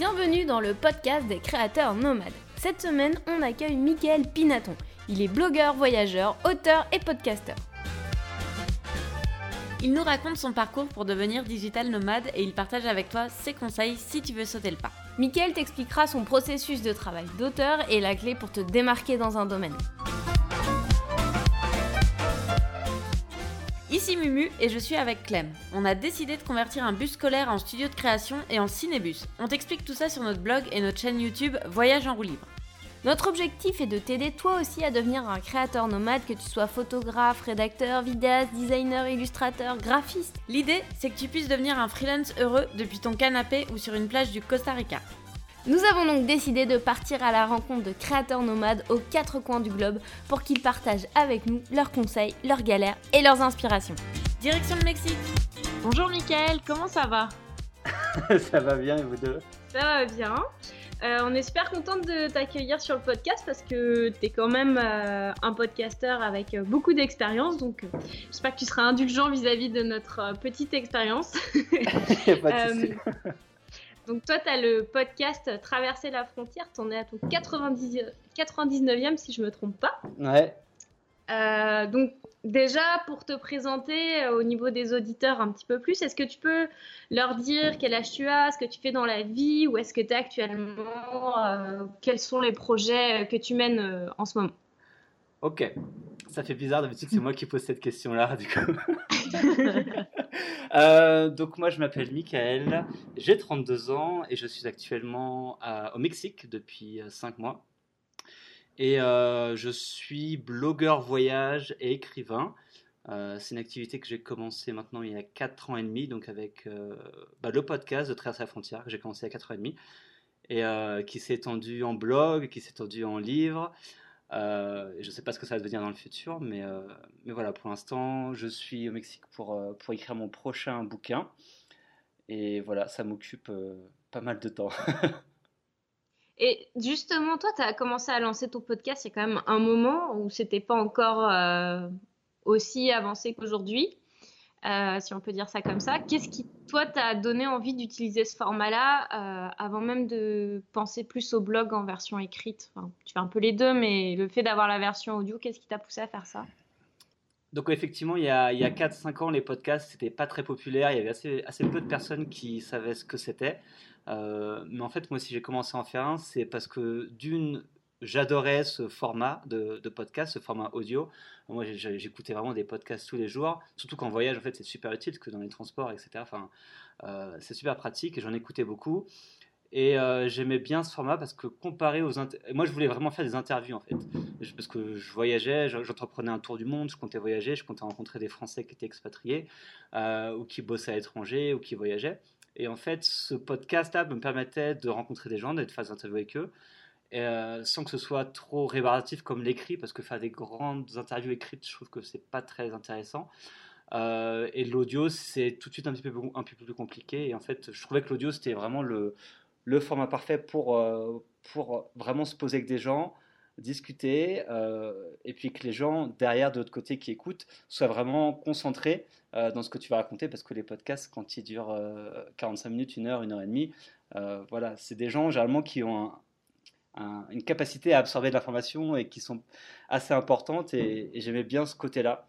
Bienvenue dans le podcast des créateurs nomades. Cette semaine, on accueille Michael Pinaton. Il est blogueur, voyageur, auteur et podcasteur. Il nous raconte son parcours pour devenir digital nomade et il partage avec toi ses conseils si tu veux sauter le pas. Michael t'expliquera son processus de travail d'auteur et la clé pour te démarquer dans un domaine. Ici Mumu et je suis avec Clem. On a décidé de convertir un bus scolaire en studio de création et en cinébus. On t'explique tout ça sur notre blog et notre chaîne YouTube Voyage en roue libre. Notre objectif est de t'aider toi aussi à devenir un créateur nomade, que tu sois photographe, rédacteur, vidéaste, designer, illustrateur, graphiste. L'idée, c'est que tu puisses devenir un freelance heureux depuis ton canapé ou sur une plage du Costa Rica. Nous avons donc décidé de partir à la rencontre de créateurs nomades aux quatre coins du globe pour qu'ils partagent avec nous leurs conseils, leurs galères et leurs inspirations. Direction le Mexique Bonjour Mickaël, comment ça va? Ça va bien et vous deux? Ça va bien. Euh, on est super contente de t'accueillir sur le podcast parce que tu es quand même euh, un podcasteur avec euh, beaucoup d'expérience. Donc, j'espère que tu seras indulgent vis-à-vis de notre petite expérience. donc toi, tu as le podcast Traverser la frontière, tu en es à ton 90, 99e si je me trompe pas. Ouais. Euh, donc déjà, pour te présenter euh, au niveau des auditeurs un petit peu plus, est-ce que tu peux leur dire quel âge tu as, ce que tu fais dans la vie, où est-ce que tu es actuellement, euh, quels sont les projets que tu mènes en ce moment? Ok, ça fait bizarre, d'habitude c'est moi qui pose cette question-là, du coup. Euh, donc moi je m'appelle Michael, j'ai 32 ans et je suis actuellement au Mexique depuis 5 euh, mois. Et euh, je suis blogueur voyage et écrivain. c'est une activité que j'ai commencé maintenant il y a 4 ans et demi, donc avec bah, le podcast de Traverser la frontière que j'ai commencé il y a 4 ans et demi, et qui s'est étendu en blog, qui s'est étendu en livre. Euh, je ne sais pas ce que ça va devenir dans le futur, mais, euh, mais voilà, pour l'instant, je suis au Mexique pour, euh, pour écrire mon prochain bouquin. Et voilà, ça m'occupe pas mal de temps. Et justement, toi, tu as commencé à lancer ton podcast il y a quand même un moment où c'était pas encore aussi avancé qu'aujourd'hui. Euh, si on peut dire ça comme ça. Qu'est-ce qui, toi, t'a donné envie d'utiliser ce format-là euh, avant même de penser plus au blog en version écrite? Tu fais un peu les deux, mais le fait d'avoir la version audio, qu'est-ce qui t'a poussé à faire ça? Donc effectivement, il y a, il y a 4-5 ans, les podcasts, c'était pas très populaire. Il y avait assez, assez peu de personnes qui savaient ce que c'était. Euh, mais en fait, moi, si j'ai commencé à en faire un, c'est parce que d'une, j'adorais ce format de, podcast, ce format audio. Moi, j'écoutais vraiment des podcasts tous les jours, surtout qu'en voyage, en fait, c'est super utile, que dans les transports, etc. Enfin, euh, c'est super pratique et j'en écoutais beaucoup. Et euh, j'aimais bien ce format parce que comparé aux... Moi, je voulais vraiment faire des interviews, en fait. Parce que je voyageais, j'entreprenais un tour du monde, je comptais voyager, je comptais rencontrer des Français qui étaient expatriés euh, ou qui bossaient à l'étranger ou qui voyageaient. Et en fait, ce podcast-là me permettait de rencontrer des gens, d'être face des interviews avec eux. Euh, sans que ce soit trop rébarbatif comme l'écrit, parce que faire des grandes interviews écrites, je trouve que c'est pas très intéressant. Euh, et l'audio, c'est tout de suite un petit peu, un peu plus compliqué. Et en fait, je trouvais que l'audio, c'était vraiment le, le, format parfait pour, euh, pour vraiment se poser avec des gens, discuter, et puis que les gens derrière, de l'autre côté, qui écoutent, soient vraiment concentrés dans ce que tu vas raconter, parce que les podcasts, quand ils durent 45 minutes, une heure, une heure et demie, voilà, c'est des gens généralement qui ont un, une capacité à absorber de l'information et qui sont assez importantes et, j'aimais bien ce côté-là.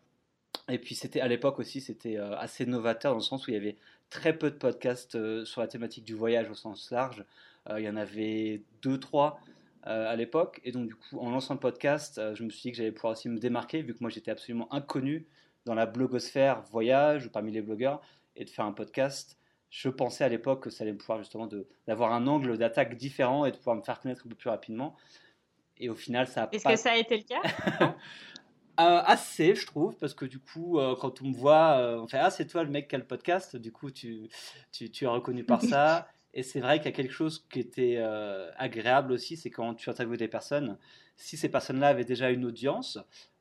Et puis c'était à l'époque aussi c'était euh, assez novateur dans le sens où il y avait très peu de podcasts euh, sur la thématique du voyage au sens large. Euh, il y en avait deux trois à l'époque et donc du coup en lançant le podcast, je me suis dit que j'allais pouvoir aussi me démarquer vu que moi j'étais absolument inconnu dans la blogosphère voyage ou parmi les blogueurs et de faire un podcast je pensais à l'époque que ça allait me pouvoir justement d'avoir un angle d'attaque différent et de pouvoir me faire connaître un peu plus rapidement. Et au final, ça a Est-ce que ça a été le cas? Euh, Assez, je trouve, parce que du coup, euh, quand on me voit, euh, on fait Ah, c'est toi le mec qui a le podcast, du coup, tu, tu, tu es reconnu par ça. Et c'est vrai qu'il y a quelque chose qui était agréable aussi, c'est quand tu interviews des personnes, si ces personnes-là avaient déjà une audience,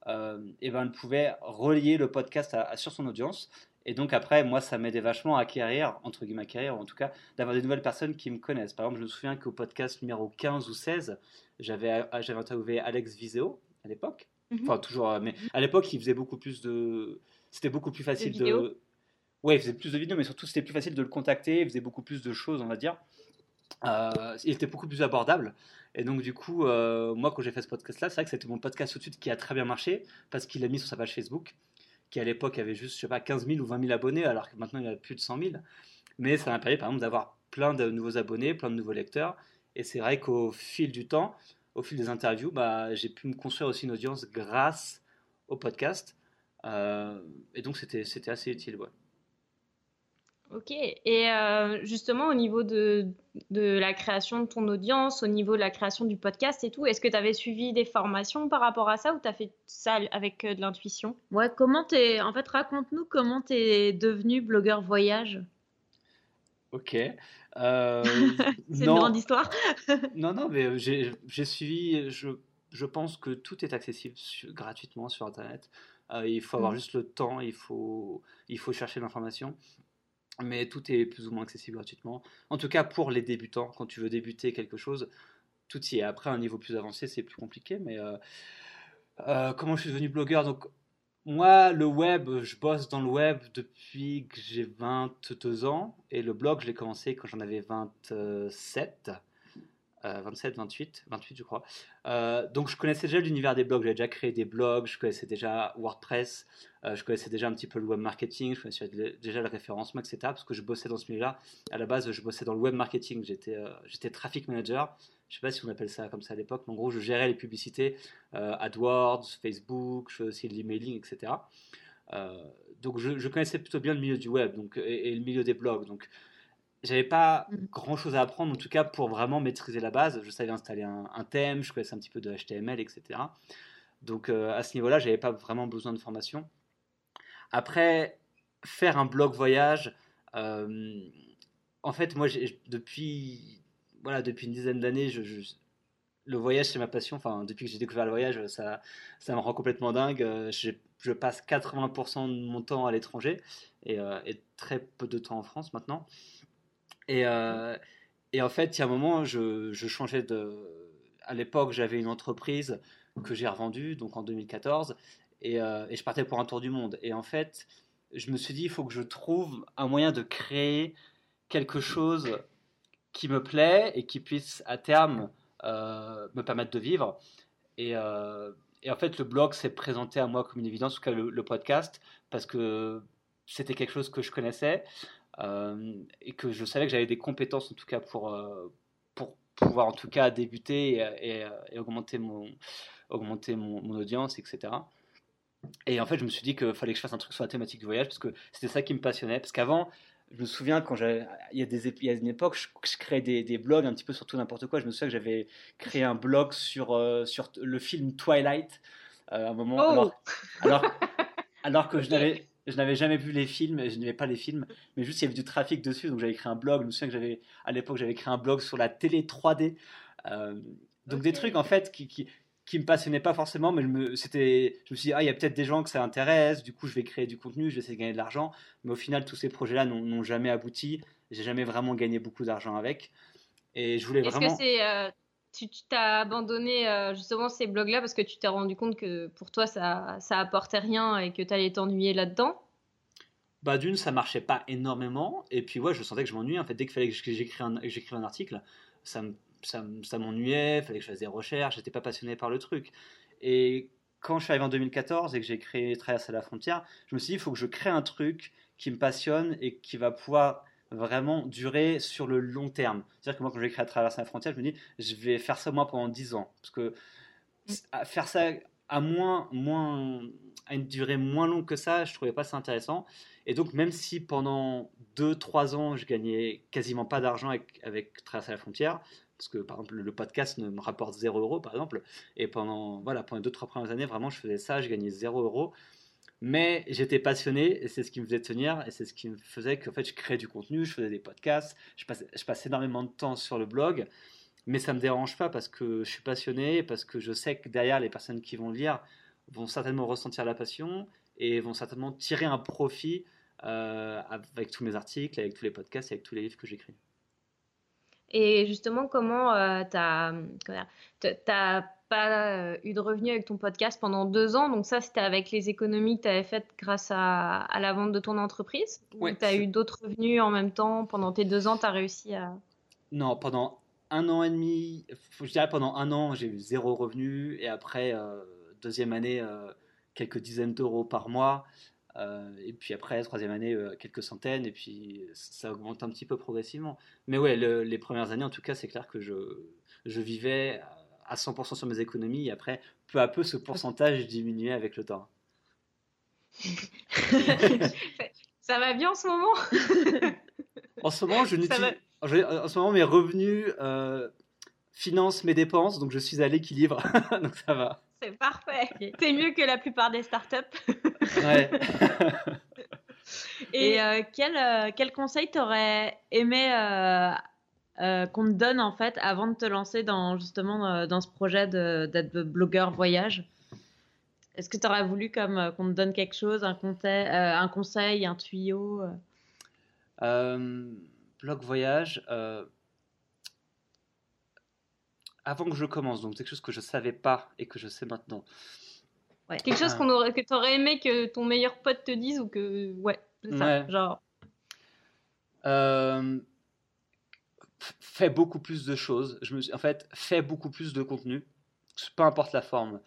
et ben, elles pouvaient relier le podcast sur son audience et donc après, moi, ça m'aidait vachement à acquérir, entre guillemets acquérir, en tout cas, d'avoir des nouvelles personnes qui me connaissent. Par exemple, je me souviens qu'au podcast numéro 15 ou 16, j'avais, j'avais interviewé Alex Viseo à l'époque. Mhm. Enfin, toujours, euh, mais à l'époque, il faisait beaucoup plus de... C'était beaucoup plus facile de... Ouais, il faisait plus de vidéos, mais surtout, c'était plus facile de le contacter, il faisait beaucoup plus de choses, on va dire. euh, il était beaucoup plus abordable. Et donc, du coup, euh, moi, quand j'ai fait ce podcast-là, c'est vrai que c'était mon podcast tout de suite qui a très bien marché parce qu'il l'a mis sur sa page Facebook, qui à l'époque avait juste, je sais pas, 15 000 ou 20 000 abonnés, alors que maintenant il a plus de 100 000. Mais ça m'a permis, par exemple, d'avoir plein de nouveaux abonnés, plein de nouveaux lecteurs. Et c'est vrai qu'au fil du temps, au fil des interviews, bah, j'ai pu me construire aussi une audience grâce au podcast. Euh, et donc, c'était assez utile. Ouais. Ok, et euh, justement au niveau de, de, la création de ton audience, au niveau de la création du podcast et tout, est-ce que tu avais suivi des formations par rapport à ça ou tu as fait ça avec euh, de l'intuition? Ouais, comment t'es... En fait, raconte-nous comment tu es devenu blogueur voyage. Ok. Euh, C'est une grande histoire. non, non, mais j'ai suivi, je, je, pense que tout est accessible gratuitement sur Internet. il faut avoir mm. juste le temps, il faut, il faut chercher l'information mais tout est plus ou moins accessible gratuitement. En tout cas, pour les débutants, quand tu veux débuter quelque chose, tout y est. Après, un niveau plus avancé, c'est plus compliqué. Mais euh, euh, comment je suis devenu blogueur? Donc, moi, le web, je bosse dans le web depuis que j'ai 22 ans. Et le blog, je l'ai commencé quand j'en avais 27. 27, 28, 28 je crois. Euh, donc je connaissais déjà l'univers des blogs, j'avais déjà créé des blogs, je connaissais déjà WordPress, euh, je connaissais déjà un petit peu le web marketing, je connaissais déjà le référencement, etc. Parce que je bossais dans ce milieu-là. À la base, je bossais dans le web marketing, j'étais euh, j'étais traffic manager. Je sais pas si on appelle ça comme ça à l'époque, mais en gros, je gérais les publicités, AdWords, Facebook, je faisais aussi l'emailing, etc. donc je, je, connaissais plutôt bien le milieu du web donc, et, et le milieu des blogs. Donc j'avais pas mm. grand chose à apprendre, en tout cas pour vraiment maîtriser la base. Je savais installer un, thème, je connaissais un petit peu de HTML, etc. Donc euh, à ce niveau-là, j'avais pas vraiment besoin de formation. Après, faire un blog voyage, euh, en fait, moi, depuis, voilà, depuis une dizaine d'années, je, le voyage, c'est ma passion. Enfin, depuis que j'ai découvert le voyage, ça, ça me rend complètement dingue. Euh, je, je passe 80% de mon temps à l'étranger et, et, très peu de temps en France maintenant. Et, euh, et en fait, il y a un moment, je, changeais de. À l'époque, j'avais une entreprise que j'ai revendue, donc en 2014, et, euh, et, je partais pour un tour du monde. Et en fait, je me suis dit, il faut que je trouve un moyen de créer quelque chose qui me plaît et qui puisse à terme euh, me permettre de vivre. Et, en fait, le blog s'est présenté à moi comme une évidence, en tout cas le podcast, parce que c'était quelque chose que je connaissais. Euh, et que je savais que j'avais des compétences en tout cas pour, euh, pour pouvoir en tout cas débuter et, et, augmenter, mon, augmenter mon, audience, etc. Et en fait, je me suis dit qu'il fallait que je fasse un truc sur la thématique du voyage parce que c'était ça qui me passionnait. Parce qu'avant, je me souviens quand il y a des, il y a une époque, je, créais des, des, blogs un petit peu sur tout n'importe quoi. Je me souviens que j'avais créé un blog sur, euh, sur le film Twilight à un moment. Oh alors, alors, alors, que je n'avais, je n'avais jamais vu les films, je n'avais pas les films, mais juste il y avait du trafic dessus, donc j'avais créé un blog. Je me souviens que j'avais, à l'époque, j'avais créé un blog sur la télé 3D. Euh, donc des trucs en fait qui, qui, qui, me passionnaient pas forcément, mais je me, c'était, je me suis dit, ah, il y a peut-être des gens que ça intéresse, du coup je vais créer du contenu, je vais essayer de gagner de l'argent. Mais au final, tous ces projets-là n'ont jamais abouti. J'ai jamais vraiment gagné beaucoup d'argent avec. Et je voulais vraiment. Est-ce que c'est. Euh, tu t'as abandonné euh, justement ces blogs-là parce que tu t'es rendu compte que pour toi ça, ça apportait rien et que tu allais t'ennuyer là-dedans? Bah d'une ça marchait pas énormément. Et puis ouais je sentais que je m'ennuyais. En fait dès qu'il fallait que j'écrive un, article ça m'ennuyait. Il fallait que je fasse des recherches. J'étais pas passionné par le truc. Et quand je suis arrivé en 2014 et que j'ai créé Traverser la frontière je me suis dit il faut que je crée un truc qui me passionne et qui va pouvoir vraiment durer sur le long terme. C'est-à-dire que moi, quand j'ai créé à traverser la frontière, je me dis, je vais faire ça moi pendant 10 ans. Parce que faire ça à moins, moins, à une durée moins longue que ça, je trouvais pas ça intéressant. Et donc, même si pendant 2-3 ans, je gagnais quasiment pas d'argent avec, avec Traverser la frontière, parce que par exemple, le podcast ne me rapporte 0 euros, par exemple, et pendant, voilà, pendant 2-3 premières années, vraiment, je faisais ça, je gagnais 0 euros. Mais j'étais passionné et c'est ce qui me faisait tenir et c'est ce qui me faisait que fait, je créais du contenu, je faisais des podcasts, je passais, je passais énormément de temps sur le blog. Mais ça me dérange pas parce que je suis passionné, parce que je sais que derrière les personnes qui vont lire vont certainement ressentir la passion et vont certainement tirer un profit euh, avec tous mes articles, avec tous les podcasts, avec tous les livres que j'écris. Et justement, comment euh, tu as, pas euh, eu de revenus avec ton podcast pendant deux ans. Donc ça, c'était avec les économies que tu avais faites grâce à, la vente de ton entreprise. Ou tu as eu d'autres revenus en même temps pendant tes deux ans, tu as réussi à... Non, pendant un an et demi, je dirais pendant un an, j'ai eu zéro revenu. Et après, euh, deuxième année, euh, quelques dizaines d'euros par mois. Euh, et puis après, troisième année, quelques centaines. Et puis ça augmente un petit peu progressivement. Mais ouais, les premières années, en tout cas, c'est clair que je, je vivais à 100% sur mes économies. Et après, peu à peu, ce pourcentage diminuait avec le temps. ça va bien en ce moment? En ce moment, je n'utilise en ce moment, mes revenus euh, financent mes dépenses, donc je suis à l'équilibre, donc ça va. C'est parfait. C'est mieux que la plupart des startups. ouais. Et euh, quel, euh, quel, conseil t'aurais aimé qu'on te donne en fait avant de te lancer dans justement dans ce projet d'être blogueur voyage Est-ce que tu aurais voulu comme qu'on te donne quelque chose, un, conseil, un conseil, un tuyau blog voyage, euh, avant que je commence, donc quelque chose que je savais pas et que je sais maintenant. Ouais, quelque chose qu'on aurait, que tu aurais aimé que ton meilleur pote te dise ou que. Ouais. Genre. Euh, fais beaucoup plus de choses. Je me en fait, fais beaucoup plus de contenu, peu importe la forme.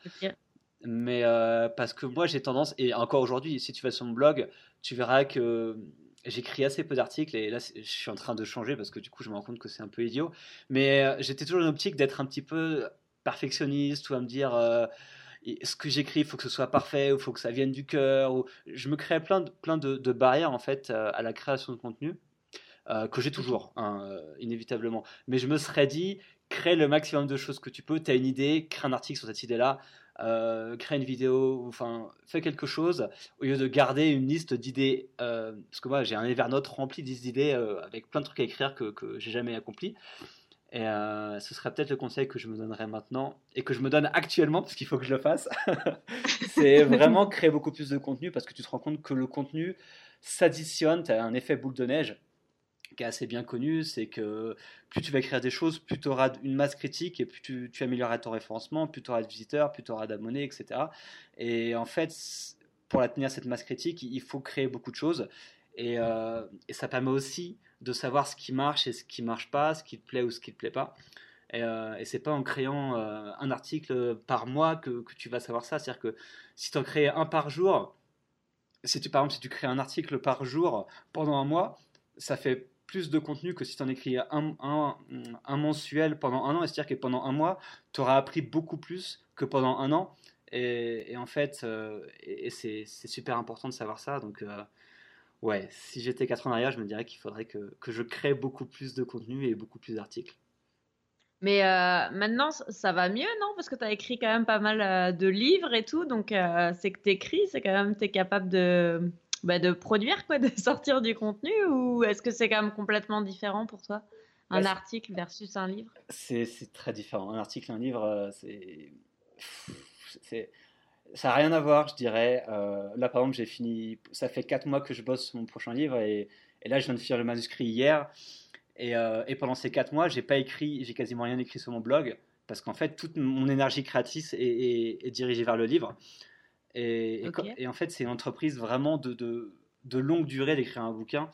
Mais euh, parce que moi, j'ai tendance, et encore aujourd'hui, si tu vas sur mon blog, tu verras que j'écris assez peu d'articles et là je suis en train de changer parce que du coup je me rends compte que c'est un peu idiot. Mais euh, j'étais toujours dans l'optique d'être un petit peu perfectionniste ou à me dire euh, ce que j'écris, il faut que ce soit parfait ou il faut que ça vienne du cœur. Ou... Je me créais plein de, plein de, barrières en fait à la création de contenu. Que j'ai toujours, hein, inévitablement. Mais je me serais dit, crée le maximum de choses que tu peux. Tu as une idée, crée un article sur cette idée-là. Euh, crée une vidéo, enfin, fais quelque chose au lieu de garder une liste d'idées. Euh, parce que moi, j'ai un Evernote rempli d'idées euh, avec plein de trucs à écrire que, que j'ai jamais accompli. Et ce serait peut-être le conseil que je me donnerais maintenant et que je me donne actuellement parce qu'il faut que je le fasse. c'est vraiment créer beaucoup plus de contenu parce que tu te rends compte que le contenu s'additionne, tu as un effet boule de neige qui est assez bien connu, c'est que plus tu vas écrire des choses, plus tu auras une masse critique et plus tu, amélioreras ton référencement, plus tu auras de visiteurs, plus tu auras d'abonnés, etc. Et en fait, pour la tenir cette masse critique, il faut créer beaucoup de choses. Et, euh, ça permet aussi de savoir ce qui marche et ce qui marche pas, ce qui te plaît ou ce qui te plaît pas. Et, euh, et c'est pas en créant euh, un article par mois que, que tu vas savoir ça. C'est-à-dire que si tu en crées un par jour, si tu, par exemple, si tu crées un article par jour pendant un mois, ça fait plus de contenu que si tu en écris un, un, mensuel pendant un an. C'est-à-dire que pendant un mois, tu auras appris beaucoup plus que pendant un an. Et, en fait, euh, c'est super important de savoir ça. Donc, euh, ouais, si j'étais 4 ans en arrière, je me dirais qu'il faudrait que, que, je crée beaucoup plus de contenu et beaucoup plus d'articles. Mais euh, maintenant, ça va mieux, non? Parce que tu as écrit quand même pas mal de livres et tout. Donc, c'est que tu écris, c'est quand même, tu es capable de, bah, de produire, quoi, de sortir du contenu Ou est-ce que c'est quand même complètement différent pour toi? Un article versus un livre? C'est, très différent. Un article, un livre, euh, c'est. ça n'a rien à voir, je dirais. Euh, là, par exemple, j'ai fini. Ça fait 4 mois que je bosse sur mon prochain livre et, et là, je viens de finir le manuscrit hier. Et, euh, et pendant ces 4 mois, j'ai pas écrit, j'ai quasiment rien écrit sur mon blog parce qu'en fait, toute mon énergie créative est, est dirigée vers le livre. Et, et, en fait, c'est une entreprise vraiment de, de, longue durée d'écrire un bouquin.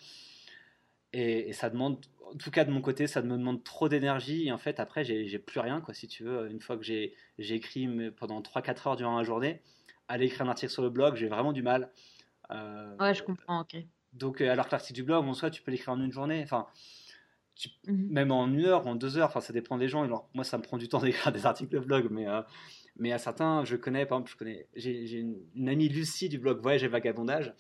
Et, ça demande, en tout cas de mon côté, ça me demande trop d'énergie. Et en fait, après, j'ai plus rien, quoi, si tu veux. Une fois que j'ai écrit pendant 3-4 heures durant la journée, aller écrire un article sur le blog, j'ai vraiment du mal. Euh, ouais, je comprends, ok. Donc, euh, alors que l'article du blog, en soi, tu peux l'écrire en une journée. Enfin, mhm. même en une heure, en deux heures, enfin, ça dépend des gens. Alors, moi, ça me prend du temps d'écrire des articles de blog, mais, euh, mais à certains, je connais, par exemple, j'ai une, amie Lucie du blog Voyage et Vagabondage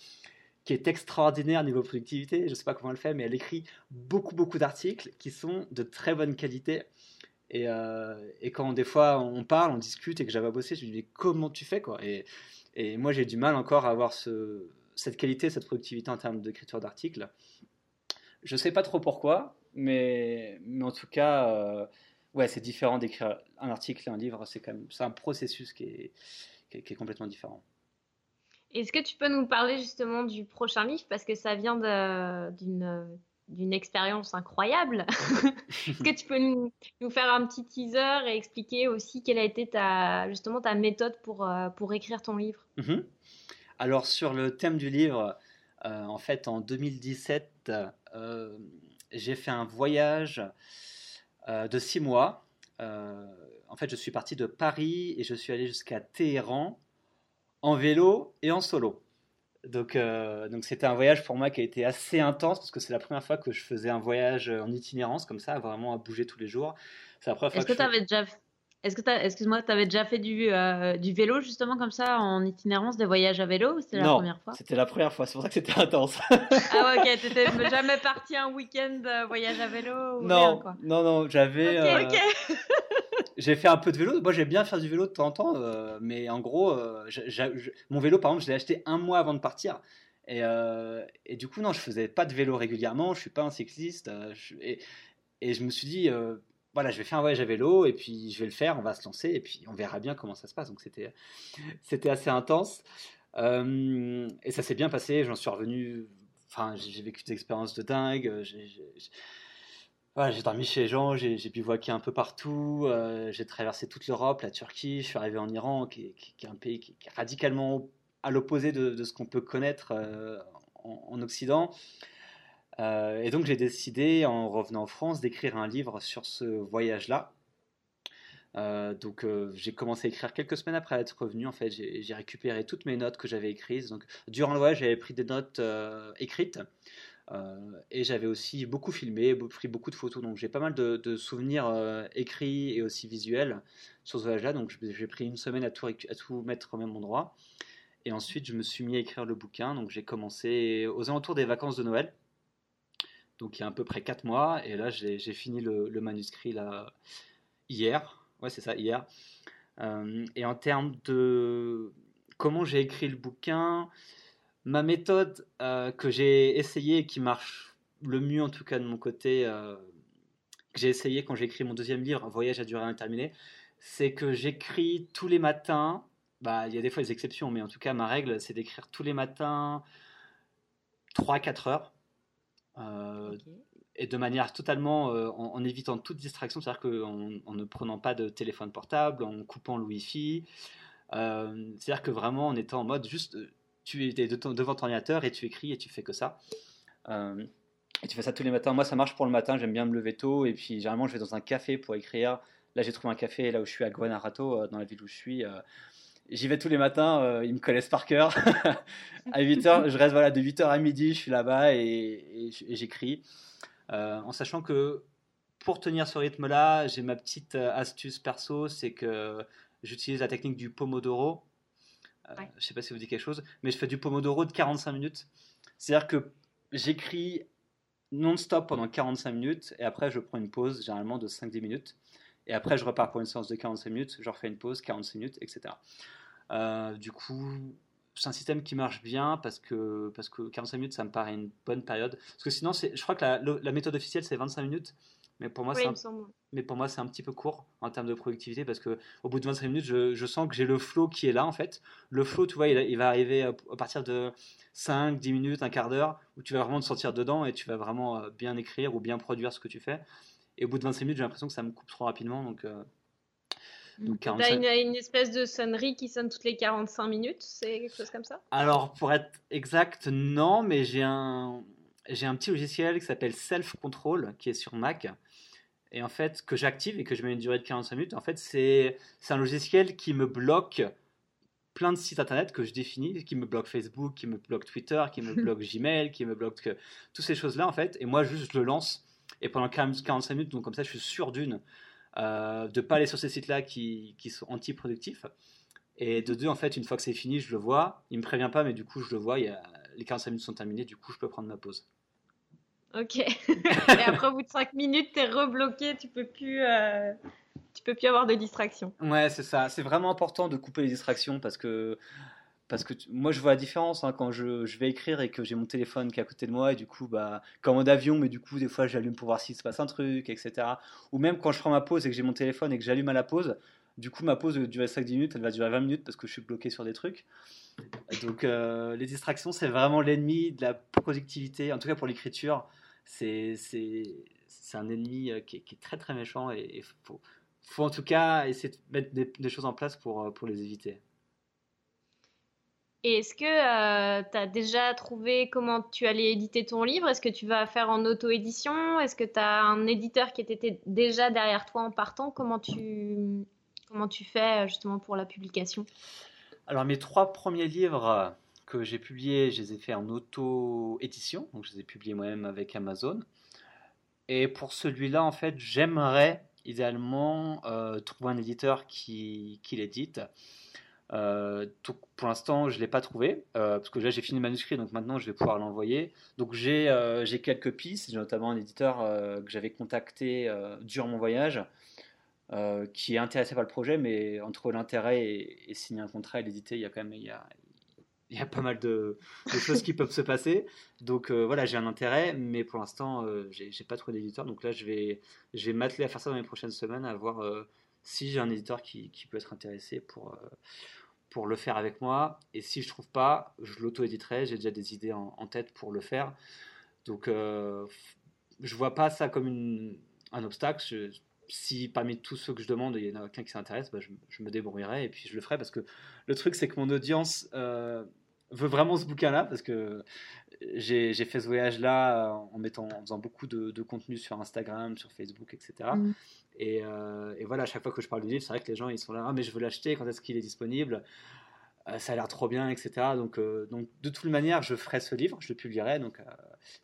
qui est extraordinaire niveau productivité. Je ne sais pas comment elle fait, mais elle écrit beaucoup, beaucoup d'articles qui sont de très bonne qualité. Et, euh, quand des fois on parle, on discute et que j'avais bossé, je me dis comment tu fais quoi? Et, moi j'ai du mal encore à avoir ce, cette qualité, cette productivité en termes d'écriture d'articles. Je ne sais pas trop pourquoi, mais, mais en tout cas, euh, ouais, c'est différent d'écrire un article et un livre. C'est quand même, c'est un processus qui est, qui est, complètement différent. Est-ce que tu peux nous parler justement du prochain livre? Parce que ça vient d'une d'une expérience incroyable. Est-ce que tu peux nous, nous, faire un petit teaser et expliquer aussi quelle a été ta, justement ta méthode pour, euh, pour écrire ton livre? Mhm. Alors sur le thème du livre, euh, en fait en 2017, euh, j'ai fait un voyage de six mois. en fait, je suis parti de Paris et je suis allé jusqu'à Téhéran en vélo et en solo. Donc, donc c'était un voyage pour moi qui a été assez intense parce que c'est la première fois que je faisais un voyage en itinérance comme ça, vraiment à bouger tous les jours. C'est la première Est-ce que, tu avais déjà est-ce que tu excuse-moi, tu avais déjà fait du, euh, du vélo justement comme ça en itinérance, des voyages à vélo ou c'était la première fois? C'était la première fois, c'est pour ça que c'était intense. ah ouais, ok, t'étais jamais parti un week-end euh, voyage à vélo ou Non, quoi. non, non, j'avais. Euh, j'ai fait un peu de vélo. Moi, j'aime bien faire du vélo de temps en temps, mais en gros, mon vélo, par exemple, je l'ai acheté un mois avant de partir. Et, et, du coup, non, je faisais pas de vélo régulièrement. Je suis pas un cycliste. et, et, je me suis dit voilà, je vais faire un voyage à vélo et puis je vais le faire, on va se lancer et puis on verra bien comment ça se passe. Donc c'était, c'était assez intense. Euh, et ça s'est bien passé, j'en suis revenu, enfin j'ai vécu des expériences de dingue. J'ai, dormi chez les gens, j'ai, j'ai bivouaqué un peu partout, euh, j'ai traversé toute l'Europe, la Turquie, je suis arrivé en Iran, qui, est un pays qui, est radicalement à l'opposé de, ce qu'on peut connaître euh, en, Occident. Euh, et donc j'ai décidé, en revenant en France, d'écrire un livre sur ce voyage-là. Euh, donc euh, j'ai commencé à écrire quelques semaines après être revenu. En fait, j'ai récupéré toutes mes notes que j'avais écrites. Donc durant le voyage, j'avais pris des notes écrites. et j'avais aussi beaucoup filmé, pris beaucoup de photos. Donc j'ai pas mal de, souvenirs écrits et aussi visuels sur ce voyage-là. Donc j'ai pris une semaine à tout, à tout mettre au même endroit. Et ensuite, je me suis mis à écrire le bouquin. Donc j'ai commencé aux alentours des vacances de Noël donc il y a à peu près 4 mois. Et là, j'ai fini le, manuscrit là, hier. Ouais, c'est ça, hier. Euh, et en termes de comment j'ai écrit le bouquin, ma méthode euh, que j'ai essayée et qui marche le mieux, en tout cas de mon côté, euh, que j'ai essayé quand j'ai écrit mon deuxième livre, Voyage à durée indéterminée, c'est que j'écris tous les matins. Bah, il y a des fois des exceptions, mais en tout cas, ma règle, c'est d'écrire tous les matins 3-4 heures euh, et de manière totalement euh, en, évitant toute distraction, c'est-à-dire qu'en en ne prenant pas de téléphone portable, en coupant le Wi-Fi. Euh, c'est-à-dire que vraiment en étant en mode juste, tu es devant ton ordinateur et tu écris et tu fais que ça. et tu fais ça tous les matins. Moi, ça marche pour le matin, j'aime bien me lever tôt. Et puis, généralement, je vais dans un café pour écrire. Là, j'ai trouvé un café là où je suis à Guanarato, dans la ville où je suis. J'y vais tous les matins, euh, ils me connaissent par cœur. à 8h, je reste voilà, de 8h à midi, je suis là-bas et, j'écris. Euh, en sachant que pour tenir ce rythme-là, j'ai ma petite euh, astuce perso, c'est que j'utilise la technique du Pomodoro. Je ne sais pas si vous dit quelque chose, mais je fais du Pomodoro de 45 minutes. C'est-à-dire que j'écris non-stop pendant 45 minutes et après je prends une pause généralement de 5-10 minutes. Et après je repars pour une séance de 45 minutes, je refais une pause, 45 minutes, etc. Euh, du coup, c'est un système qui marche bien parce que, parce que 45 minutes, ça me paraît une bonne période. Parce que sinon, je crois que la, méthode officielle, c'est 25 minutes. Mais pour moi, c'est un, mais pour moi, c'est un petit peu court en termes de productivité parce que au bout de 25 minutes, je, je sens que j'ai le flow qui est là en fait. Le flow, tu vois, il, il va arriver à, partir de 5, 10 minutes, un quart d'heure où tu vas vraiment te sentir dedans et tu vas vraiment euh, bien écrire ou bien produire ce que tu fais. Et au bout de 25 minutes, j'ai l'impression que ça me coupe trop rapidement. Donc, euh, donc Tu as une, espèce de sonnerie qui sonne toutes les 45 minutes, c'est quelque chose comme ça? Alors, pour être exact, non, mais j'ai un, j'ai un petit logiciel qui s'appelle Self Control, qui est sur Mac, et en fait, que j'active et que je mets une durée de 45 minutes. En fait, c'est, c'est un logiciel qui me bloque plein de sites internet que je définis, qui me bloque Facebook, qui me bloque Twitter, qui me bloque Gmail, qui me bloque que, toutes ces choses-là, en fait, et moi, juste, je le lance, et pendant 45 minutes, donc comme ça, je suis sûr d'une euh, de pas aller sur ces sites-là qui, qui, sont anti-productifs. Et de deux, en fait, une fois que c'est fini, je le vois. Il me prévient pas, mais du coup, je le vois. Il y a, les 45 minutes sont terminées, du coup, je peux prendre ma pause. Ok. et après, au bout de 5 minutes, tu es rebloqué, tu peux plus. Euh, tu peux plus avoir de distractions. Ouais, c'est ça. C'est vraiment important de couper les distractions parce que parce que moi je vois la différence hein, quand je, vais écrire et que j'ai mon téléphone qui est à côté de moi et du coup bah comme en avion mais du coup des fois j'allume pour voir s'il se passe un truc etc ou même quand je prends ma pause et que j'ai mon téléphone et que j'allume à la pause du coup ma pause va durer 5-10 minutes elle va durer 20 minutes parce que je suis bloqué sur des trucs. Donc euh, les distractions c'est vraiment l'ennemi de la productivité. En tout cas pour l'écriture c'est un ennemi euh, qui est, qui est, très très méchant et il faut, faut en tout cas essayer de mettre des, des choses en place pour, euh, pour les éviter Et est-ce que euh, tu as déjà trouvé comment tu allais éditer ton livre? Est-ce que tu vas faire en auto-édition? Est-ce que tu as un éditeur qui était déjà derrière toi en partant? Comment tu, comment tu fais justement pour la publication? Alors mes trois premiers livres que j'ai publiés, je les ai fait en auto-édition, donc je les ai publiés moi-même avec Amazon. Et pour celui-là, en fait, j'aimerais idéalement euh, trouver un éditeur qui, qui l'édite. Euh, pour l'instant, je ne l'ai pas trouvé, euh, parce que là j'ai fini le manuscrit, donc maintenant je vais pouvoir l'envoyer. Donc j'ai quelques pistes, j'ai notamment un éditeur que j'avais contacté durant mon voyage, qui est intéressé par le projet, mais entre l'intérêt et, signer un contrat et l'éditer, il y a quand même il y a, il y a pas mal de, choses qui peuvent se passer. Donc euh, voilà, j'ai un intérêt, mais pour l'instant, euh, j'ai pas trouvé d'éditeur. Donc là, je vais, je vais m'atteler à faire ça dans les prochaines semaines, à voir euh, si j'ai un éditeur qui, peut être intéressé pour, pour le faire avec moi. Et si je trouve pas, je l'auto-éditerai. J'ai déjà des idées en, tête pour le faire. Donc je vois pas ça comme un obstacle. si parmi tous ceux que je demande, il y en a qu'un qui s'intéresse, bah, je, me débrouillerai et puis je le ferai parce que le truc, c'est que mon audience veut vraiment ce bouquin-là parce que j'ai fait ce voyage-là en, mettant, en faisant beaucoup de, contenu sur Instagram, sur Facebook, etc. Euh, et, voilà, à chaque fois que je parle du livre, c'est vrai que les gens ils sont là, ah, mais je veux l'acheter, quand est-ce qu'il est disponible? Euh, Ça a l'air trop bien, etc. Donc, euh, donc de toute manière, je ferai ce livre, je le publierai, donc,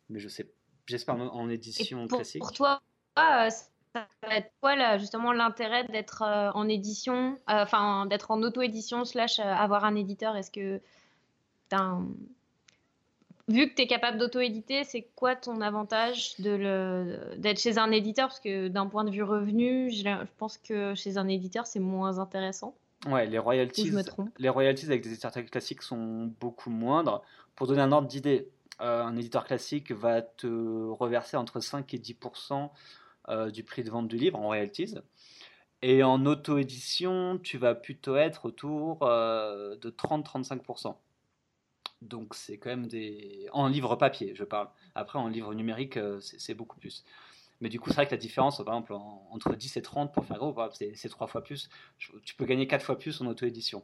mais je sais, j'espère en, édition classique. Pour toi, ça va être quoi là, justement l'intérêt d'être en édition, enfin d'être en auto-édition slash avoir un éditeur? Est-ce que Vu que tu es capable d'auto-éditer, c'est quoi ton avantage d'être chez un éditeur? Parce que d'un point de vue revenu, je pense que chez un éditeur, c'est moins intéressant. Ouais, les royalties, les royalties avec des éditeurs classiques sont beaucoup moindres. Pour donner un ordre d'idée, euh, un éditeur classique va te reverser entre 5 et 10% euh, du prix de vente du livre en royalties. Et en auto-édition, tu vas plutôt être autour euh, de 30-35%. Donc c'est quand même des... En livre papier, je parle. Après, en livre numérique, euh, c'est beaucoup plus. Mais du coup, c'est vrai que la différence, par exemple, entre 10 et 30, pour faire gros, c'est trois fois plus. Tu peux gagner quatre fois plus en auto-édition.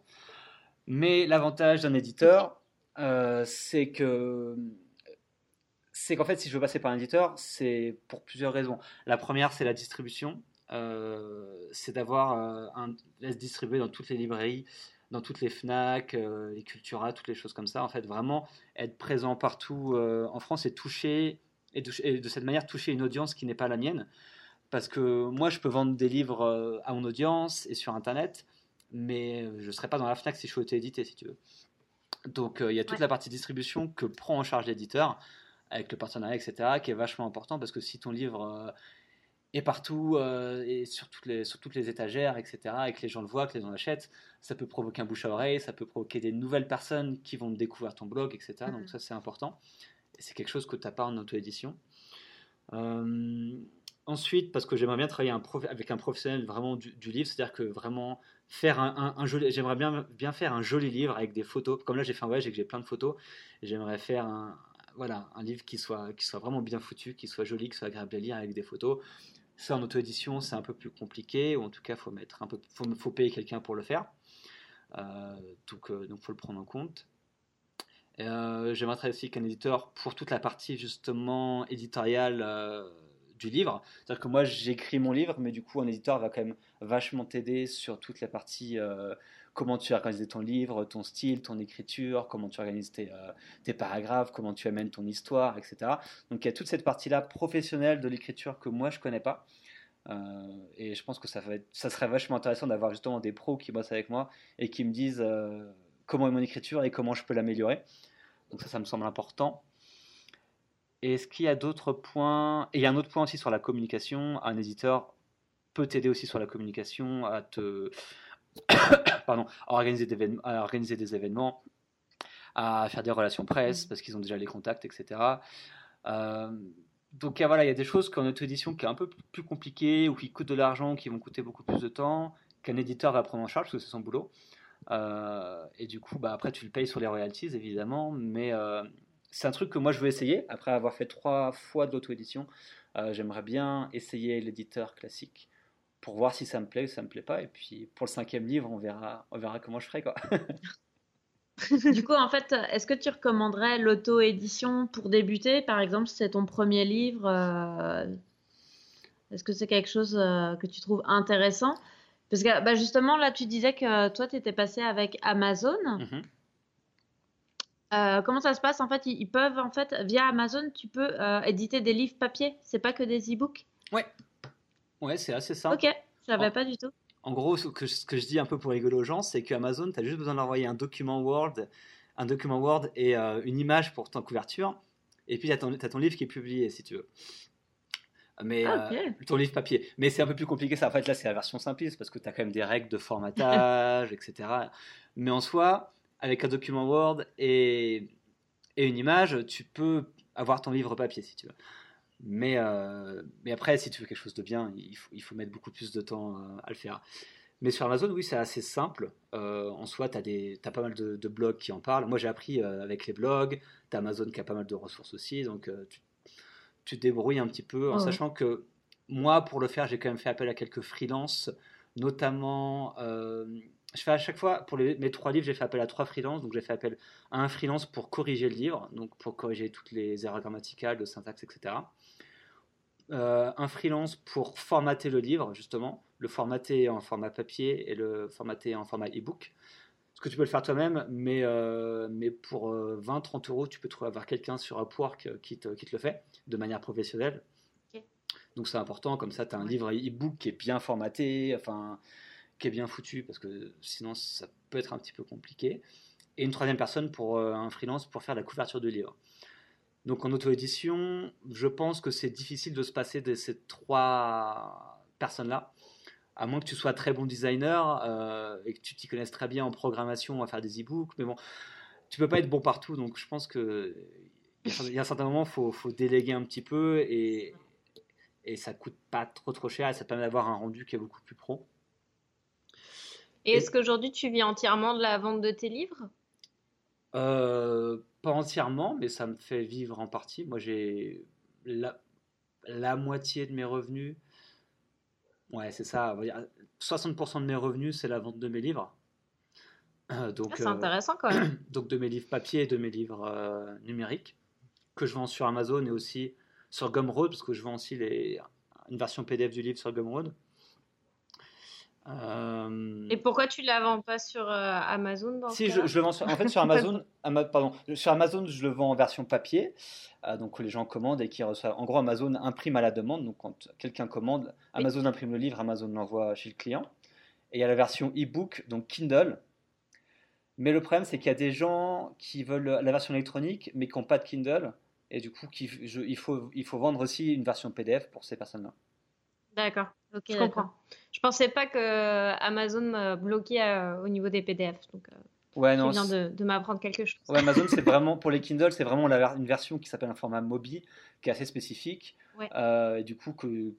Mais l'avantage d'un éditeur, euh, c'est que c'est qu'en fait, si je veux passer par un éditeur, c'est pour plusieurs raisons. La première, c'est la distribution. Euh, c'est d'avoir un laisse distribuer dans toutes les librairies dans toutes les FNAC, euh, les Cultura, toutes les choses comme ça. En fait, vraiment être présent partout euh, en France et toucher, et, de cette manière toucher une audience qui n'est pas la mienne. Parce que moi, je peux vendre des livres euh, à mon audience et sur Internet, mais je ne serai pas dans la FNAC si je souhaitais éditer, si tu veux. Donc, il y a toute la partie distribution que prend en charge l'éditeur, avec le partenariat, etc., qui est vachement important, parce que si ton livre et partout euh, et sur toutes, les, sur toutes les étagères, etc. Et que les gens le voient, que les gens l'achètent. Ça peut provoquer un bouche à oreille, ça peut provoquer des nouvelles personnes qui vont découvrir ton blog, etc. Donc mhm. ça, c'est important. Et c'est quelque chose que tu n'as pas en auto-édition. Euh, ensuite, parce que j'aimerais bien travailler un avec un professionnel vraiment du, livre, c'est-à-dire que vraiment faire un, un, joli, j'aimerais bien, bien faire un joli livre avec des photos. Comme là, j'ai fait un voyage et que j'ai plein de photos. J'aimerais faire un, voilà, un livre qui soit, qui soit vraiment bien foutu, qui soit joli, qui soit agréable à lire avec des photos. Ça, en auto-édition, c'est un peu plus compliqué, ou en tout cas, faut mettre un peu, faut, faut payer quelqu'un pour le faire. Euh, donc, euh, donc, faut le prendre en compte. Euh, J'aimerais travailler aussi qu'un éditeur pour toute la partie justement éditoriale du livre. C'est-à-dire que moi, j'écris mon livre, mais du coup, un éditeur va quand même vachement t'aider sur toute la partie comment tu organises ton livre, ton style, ton écriture, comment tu organises tes, euh, paragraphes, comment tu amènes ton histoire, etc. Donc il y a toute cette partie-là professionnelle de l'écriture que moi je connais pas. Euh, et je pense que ça serait vachement intéressant d'avoir justement des pros qui bossent avec moi et qui me disent euh, comment est mon écriture et comment je peux l'améliorer. Donc ça, ça me semble important. Et est-ce qu'il y a d'autres points? Et il y a un autre point aussi sur la communication. Un éditeur peut t'aider aussi sur la communication, à te, pardon, à organiser, à organiser des événements, à faire des relations presse, parce qu'ils ont déjà les contacts, etc. Euh, donc voilà, il y a des choses qu'en auto-édition qui est un peu plus compliqué ou qui coûtent de l'argent, qui vont coûter beaucoup plus de temps, qu'un éditeur va prendre en charge parce que c'est son boulot. Euh, et du coup, bah, après, tu le payes sur les royalties, évidemment, mais euh, c'est un truc que moi je veux essayer. Après avoir fait trois fois de l'auto-édition, j'aimerais bien essayer l'éditeur classique pour voir si ça me plaît ou ça me plaît pas. Et puis pour le cinquième livre, on verra, on verra comment je ferai quoi. du coup, en fait, est-ce que tu recommanderais l'auto-édition pour débuter? Par exemple, si c'est ton premier livre, euh, est-ce que c'est quelque chose euh, que tu trouves intéressant? Parce que bah, justement, là, tu disais que toi, tu étais passé avec Amazon. Mhm. Euh, comment ça se passe? En fait, ils, ils peuvent, en fait, via Amazon, tu peux éditer des livres papier. C'est pas que des e-books? Ouais. Ouais, c'est assez simple. Ok, je savais pas du tout. En gros, ce que, ce que je dis un peu pour rigoler aux gens, c'est qu'Amazon, tu as juste besoin d'envoyer un document Word, un document Word et euh, une image pour ton couverture. Et puis, tu as, ton livre qui est publié, si tu veux. Mais Ah, euh, ton livre papier. Mais c'est un peu plus compliqué ça. En fait, là, c'est la version simpliste parce que tu as quand même des règles de formatage, etc. Mais en soi, avec un document Word et, et une image, tu peux avoir ton livre papier, si tu veux. Mais, euh, mais après, si tu veux quelque chose de bien, il faut, il faut mettre beaucoup plus de temps euh, à le faire. Mais sur Amazon, oui, c'est assez simple. Euh, en soi, tu as, pas mal de, de blogs qui en parlent. Moi, j'ai appris euh, avec les blogs. Tu as Amazon qui a pas mal de ressources aussi. Donc, euh, tu, tu te débrouilles un petit peu en Ouais. sachant que moi, pour le faire, j'ai quand même fait appel à quelques freelances, notamment. je fais à chaque fois, pour les- mes trois livres, j'ai fait appel à trois freelances. Donc, j'ai fait appel à un freelance pour corriger le livre, donc pour corriger toutes les erreurs grammaticales, de syntaxe, etc. Euh, un freelance pour formater le livre, justement, le formater en format papier et le formater en format e-book. Ce que tu peux le faire toi-même, mais, euh, mais pour 20-30 euros, tu peux trouver avoir quelqu'un sur Upwork euh, qui te, qui te le fait de manière professionnelle. Donc c'est important, comme ça tu as un Ouais. livre e-book qui est bien formaté, enfin, qui est bien foutu, parce que sinon ça peut être un petit peu compliqué. Et une troisième personne pour euh, un freelance pour faire la couverture du livre. Donc en auto-édition, je pense que c'est difficile de se passer de ces trois personnes-là, à moins que tu sois très bon designer euh, et que tu t'y connaisses très bien en programmation à faire des e-books. Mais bon, tu peux pas être bon partout, donc je pense que il y a un certain moment, faut, faut déléguer un petit peu et, et ça coûte pas trop trop cher et ça permet d'avoir un rendu qui est beaucoup plus pro. Et est-ce qu'aujourd'hui tu vis entièrement de la vente de tes livres? Euh, pas entièrement, mais ça me fait vivre en partie. Moi, j'ai la, la moitié de mes revenus. Ouais, c'est ça. on va dire 60% de mes revenus, c'est la vente de mes livres. Euh, donc, Ah, C'est euh, intéressant quand même. donc de mes livres papier et de mes livres numériques que je vends sur Amazon et aussi sur Gumroad parce que je vends aussi les, une version PDF du livre sur Gumroad. Euh, Et pourquoi tu la vends pas sur euh, Amazon dans si, je, le vends sur, en fait sur Amazon, Ama- pardon, sur Amazon, je le vends en version papier. Euh, donc les gens commandent et qui reçoivent. En gros, Amazon imprime à la demande. Donc quand quelqu'un commande, Amazon imprime le livre, Amazon l'envoie chez le client. Et il y a la version e-book, donc Kindle. Mais le problème, c'est qu'il y a des gens qui veulent la version électronique, mais qui n'ont pas de Kindle. Et du coup, qui, je- il, faut, il faut vendre aussi une version PDF pour ces personnes-là. D'accord, Ok, je comprends. Je pensais pas que Amazon euh, bloquait euh, au niveau des PDF. Donc, euh, Ouais, non, viens c'est- de, de m'apprendre quelque chose. Ouais, Amazon, c'est vraiment pour les Kindle, c'est vraiment la une version qui s'appelle un format Mobi, qui est assez spécifique. Ouais. Euh, et du coup, que,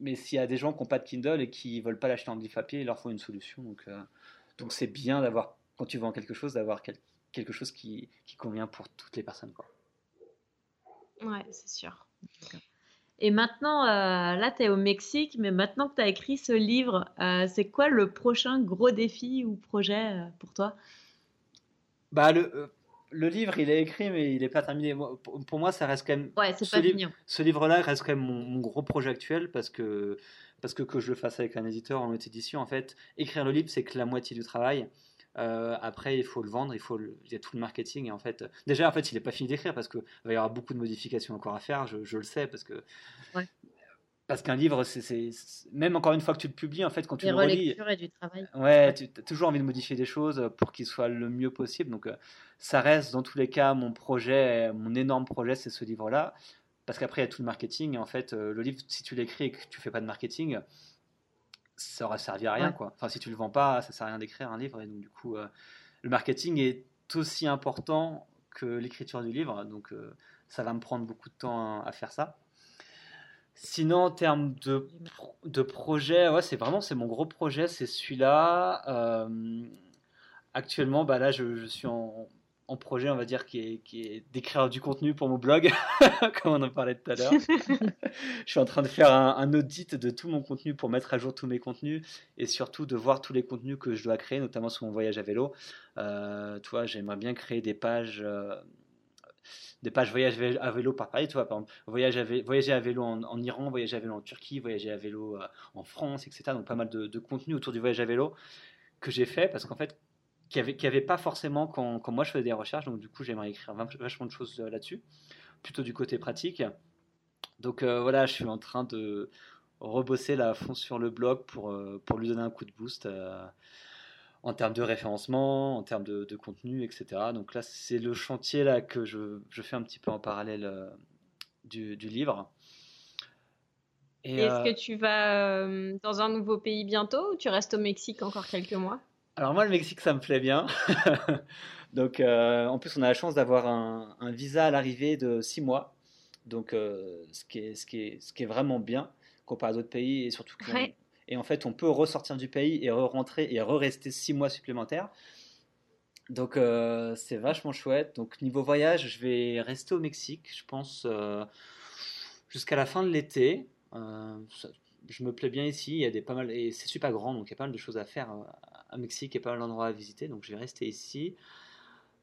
mais s'il y a des gens qui n'ont pas de Kindle et qui veulent pas l'acheter en livre papier, il leur faut une solution. Donc, euh, donc c'est bien d'avoir, quand tu vends quelque chose, d'avoir quel- quelque chose qui, qui convient pour toutes les personnes. Quoi. Ouais, c'est sûr. Et maintenant, euh, là, tu es au Mexique, mais maintenant que tu as écrit ce livre, euh, c'est quoi le prochain gros défi ou projet euh, pour toi? Bah, le, le livre, il est écrit, mais il n'est pas terminé. Moi, pour, pour moi, ça reste quand même Ouais, c'est Ce pas fini. ce livre-là reste quand même mon, mon gros projet actuel parce que, parce que que je le fasse avec un éditeur en édition, en fait, écrire le livre, c'est que la moitié du travail. Euh, après, il faut le vendre, il faut le- il y a tout le marketing. Et en fait, déjà, en fait, il n'est pas fini d'écrire parce qu'il va y avoir beaucoup de modifications encore à faire. Je, je le sais parce que Ouais. parce qu'un livre, c'est même encore une fois que tu le publies, en fait, quand tu Des le relis, relectures et du travail. Ouais, tu as toujours envie de modifier des choses pour qu'il soit le mieux possible. Donc, euh, ça reste dans tous les cas mon projet, mon énorme projet, c'est ce livre-là. Parce qu'après, il y a tout le marketing. Et en fait, euh, le livre, si tu l'écris et que tu fais pas de marketing, ça aurait servi à rien. Ouais. Quoi. Enfin, si tu le vends pas, ça sert à rien d'écrire un livre. Et donc, du coup, euh, le marketing est aussi important que l'écriture du livre. Donc, euh, ça va me prendre beaucoup de temps à faire ça. Sinon, en termes de, de projet, ouais, c'est vraiment c'est mon gros projet, c'est celui-là. Euh, actuellement, bah là, je, je suis en, en projet, on va dire, qui est, qui est d'écrire du contenu pour mon blog, comme on en parlait tout à l'heure. je suis en train de faire un, audit de tout mon contenu pour mettre à jour tous mes contenus et surtout de voir tous les contenus que je dois créer, notamment sur mon voyage à vélo. Euh, tu vois, j'aimerais bien créer des pages. Euh, des pages voyage à vélo par Paris, tu vois, par exemple, voyage à vélo, voyager à vélo en, Iran, voyager à vélo en Turquie, voyager à vélo euh, en France, etc. Donc pas mal de, de contenu autour du voyage à vélo que j'ai fait parce qu'en fait, qui n'y avait, avait, pas forcément quand, moi je faisais des recherches. Donc, du coup, j'aimerais écrire vachement de choses euh, là-dessus, plutôt du côté pratique. Donc, euh, voilà, je suis en train de rebosser la fond sur le blog pour, euh, pour lui donner un coup de boost en termes de référencement, en termes de, contenu, etc. Donc, là, c'est le chantier là, que je, je, fais un petit peu en parallèle du, du, livre. Est-ce que tu vas dans un nouveau pays bientôt ou tu restes au Mexique encore quelques mois? Alors moi, le Mexique, ça me plaît bien. Donc, euh, en plus, on a la chance d'avoir un, visa à l'arrivée de 6 mois. Donc, euh, ce, qui est, ce, qui est, ce qui est vraiment bien comparé à d'autres pays. Et surtout, et en fait, on peut ressortir du pays et re-rentrer et re-rester 6 mois supplémentaires. Donc, euh, c'est vachement chouette. Donc, niveau voyage, je vais rester au Mexique, je pense, jusqu'à la fin de l'été. je me plais bien ici. Il y a des pas mal et c'est super grand, donc il y a pas mal de choses à faire Mexique et pas mal d'endroits à visiter, donc je vais rester ici.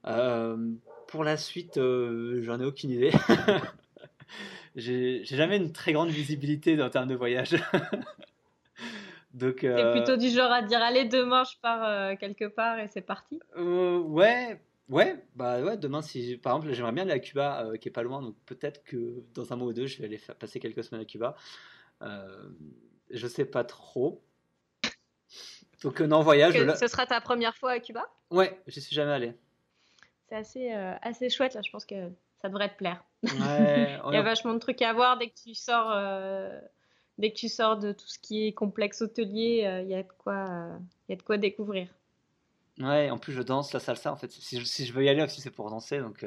Euh, pour la suite, euh, j'en ai aucune idée. j'ai jamais une très grande visibilité en termes de voyage. Donc, euh... plutôt du genre à dire allez demain je pars quelque part et c'est parti. ouais, ouais, bah ouais. Demain si par exemple j'aimerais bien aller à Cuba qui est pas loin, donc peut-être que dans un mois ou deux je vais aller passer quelques semaines à Cuba. je sais pas trop. Donc non, voyage. Ce sera ta première fois à Cuba? Ouais, je suis jamais allé. C'est assez, euh, assez chouette là, je pense que ça devrait te plaire. Ouais, Il y a vachement de trucs à voir dès que tu sors, euh, dès que tu sors de tout ce qui est complexe hôtelier, euh, il y a de quoi, il y a de quoi découvrir. Ouais, en plus je danse la salsa en fait. Si je, si je veux y aller aussi c'est pour danser donc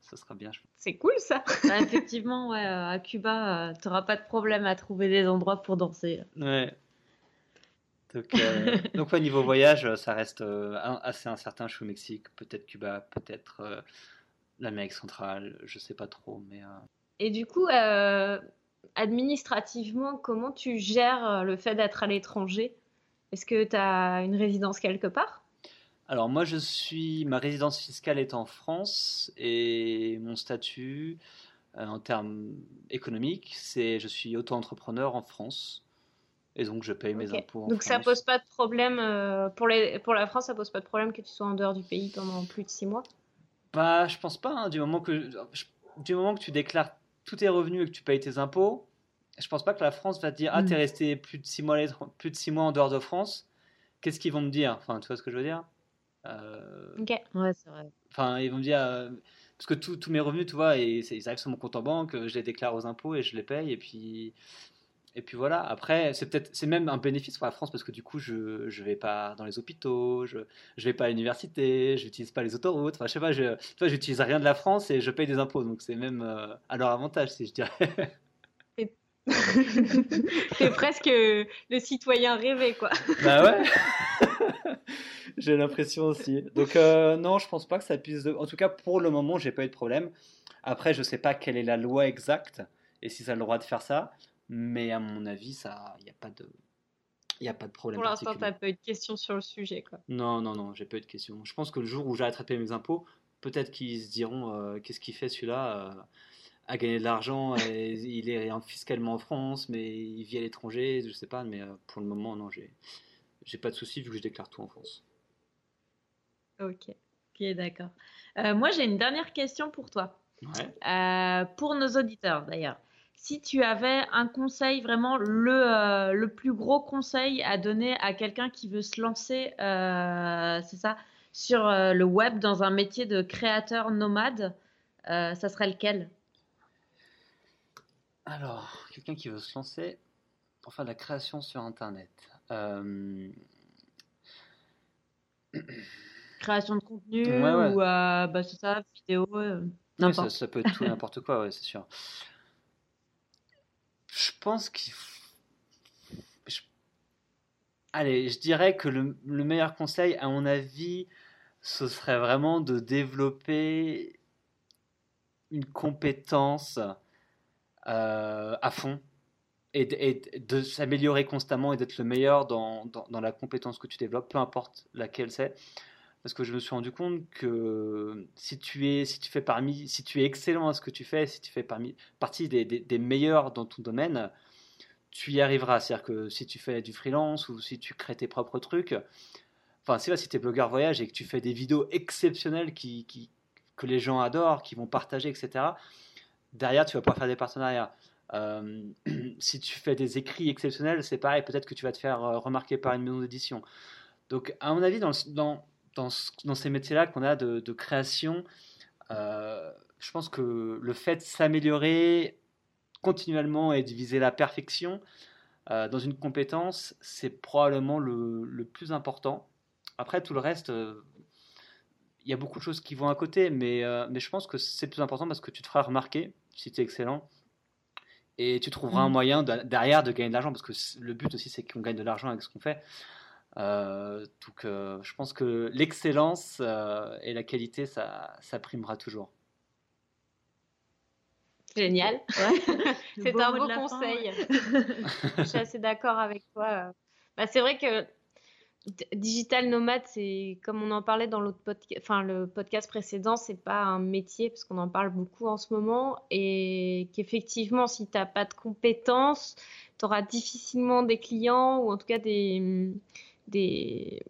ça sera bien. C'est cool ça. Bah, effectivement, ouais, à Cuba, tu n'auras pas de problème à trouver des endroits pour danser. Ouais. Donc, euh, donc niveau voyage, ça reste euh, assez incertain. Je suis au Mexique, peut-être Cuba, peut-être euh, l'Amérique centrale, je sais pas trop. Mais, Et du coup, administrativement, comment tu gères le fait d'être à l'étranger? Est-ce que tu as une résidence quelque part? Alors moi, je suis, ma résidence fiscale est en France et mon statut en termes économiques, c'est je suis auto-entrepreneur en France. Et donc, je paye mes impôts. donc, ça pose pas de problème euh, pour, les, pour la France, ça pose pas de problème que tu sois en dehors du pays pendant plus de six mois? Bah, je pense pas. Hein, du, moment que, du moment que tu déclares tous tes revenus et que tu payes tes impôts, je pense pas que la France va te dire Ah, t'es hmm. resté plus de, six mois, plus de six mois en dehors de France. Qu'est-ce qu'ils vont me dire? Enfin, tu vois ce que je veux dire? Euh... Ok, ouais, c'est vrai. Enfin, ils vont me dire. Euh, parce que tous mes revenus, tu vois, et, ils arrivent sur mon compte en banque, je les déclare aux impôts et je les paye. Et puis, et puis voilà, après, c'est peut-être, c'est même un bénéfice pour la France parce que du coup, je ne vais pas dans les hôpitaux, je ne vais pas à l'université, je n'utilise pas les autoroutes. Enfin, je sais pas, je j'utilise rien de la France et je paye des impôts. Donc c'est même euh, à leur avantage, si je dirais. c'est presque le citoyen rêvé, quoi. Bah ouais. j'ai l'impression aussi. Donc euh, non, je pense pas que ça puisse. En tout cas, pour le moment, j'ai pas eu de problème. Après, je sais pas quelle est la loi exacte et si ça a le droit de faire ça. Mais à mon avis, ça, il n'y a pas de, il a pas de problème. Pour l'instant, tu n'as pas eu de questions sur le sujet, quoi. Non, non, non, j'ai pas eu de questions. Je pense que le jour où de payer mes impôts, peut-être qu'ils se diront, euh, qu'est-ce qu'il fait celui-là euh, à gagner de l'argent, il est fiscalement en France, mais il vit à l'étranger, je sais pas, mais euh, pour le moment, non, j'ai, j'ai pas de souci vu que je déclare tout en France. Ok, ok, d'accord. moi, j'ai une dernière question pour toi. Ouais. pour nos auditeurs, d'ailleurs si tu avais un conseil, vraiment le, euh, le plus gros conseil à donner à quelqu'un qui veut se lancer, euh, c'est ça, sur euh, le web dans un métier de créateur nomade, ça serait lequel? Alors, quelqu'un qui veut se lancer pour faire de la création sur Internet. Création de contenu ou bah, c'est ça, vidéo, ça, ça, peut être tout n'importe quoi, ouais, c'est sûr. Je pense qu'il Allez, je dirais que le, meilleur conseil, à mon avis, ce serait vraiment de développer une compétence euh, à fond et, de s'améliorer constamment et d'être le meilleur dans, dans, la compétence que tu développes, peu importe laquelle c'est. Parce que je me suis rendu compte que si tu es, si tu fais parmi, si tu es excellent à ce que tu fais, si tu fais parmi, partie des, meilleurs dans ton domaine, tu y arriveras. C'est-à-dire que si tu fais du freelance ou si tu crées tes propres trucs, enfin, c'est si tu es blogueur voyage et que tu fais des vidéos exceptionnelles qui, que les gens adorent, qui vont partager, etc., derrière, tu vas pouvoir faire des partenariats. Euh, si tu fais des écrits exceptionnels, c'est pareil, peut-être que tu vas te faire euh, remarquer par une maison d'édition. Donc, à mon avis, dans, dans, dans ces métiers-là qu'on a de, de création, euh, je pense que le fait de s'améliorer continuellement et de viser la perfection dans une compétence, c'est probablement le, le, plus important. Après, tout le reste, il y a beaucoup de choses qui vont à côté, mais, mais je pense que c'est plus important parce que tu te feras remarquer si tu es excellent et tu trouveras un mm. moyen derrière de gagner de l'argent parce que le but aussi c'est qu'on gagne de l'argent avec ce qu'on fait. Euh, donc euh, je pense que l'excellence euh, et la qualité ça, ça primera toujours. Génial. c'est un beau conseil. je suis assez d'accord avec toi. Bah, c'est vrai que Digital nomade, c'est comme on en parlait dans l'autre podcast, enfin le podcast précédent, c'est pas un métier parce qu'on en parle beaucoup en ce moment et qu'effectivement, si tu n'as pas de compétences, tu auras difficilement des clients ou en tout cas des, des,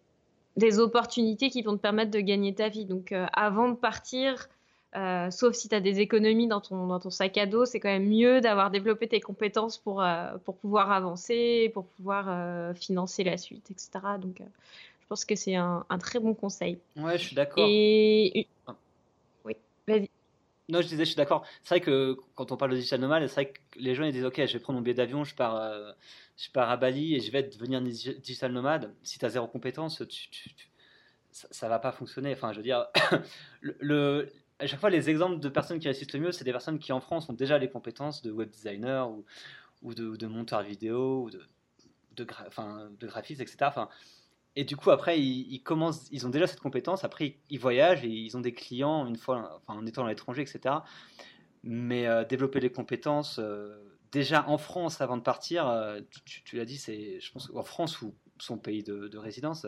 des opportunités qui vont te permettre de gagner ta vie. Donc euh, avant de partir, euh, sauf si tu as des économies dans ton, dans ton sac à dos, c'est quand même mieux d'avoir développé tes compétences pour, euh, pour pouvoir avancer, pour pouvoir financer la suite, etc. Donc, je pense que c'est un, un, très bon conseil. Ouais, je suis d'accord. Et. Ah. Oui, vas-y. Non, je disais, je suis d'accord. C'est vrai que quand on parle de digital nomade, c'est vrai que les gens ils disent Ok, je vais prendre mon billet d'avion, je pare, je pars à Bali et je vais devenir digital nomade. Si tu as zéro compétence, ça, ne va pas fonctionner. Enfin, je veux dire, à chaque fois, les exemples de personnes qui réussissent le mieux, c'est des personnes qui en France ont déjà les compétences de web designer ou, ou de, monteur vidéo ou de, enfin, de graphiste, etc. et du coup, après, ils, commencent, ils ont déjà cette compétence. Après, ils, voyagent et ils ont des clients une fois, en étant à l'étranger, etc. Mais euh, développer les compétences euh, déjà en France avant de partir, euh, tu, l'as dit, c'est, je pense, en France ou son pays de, de résidence,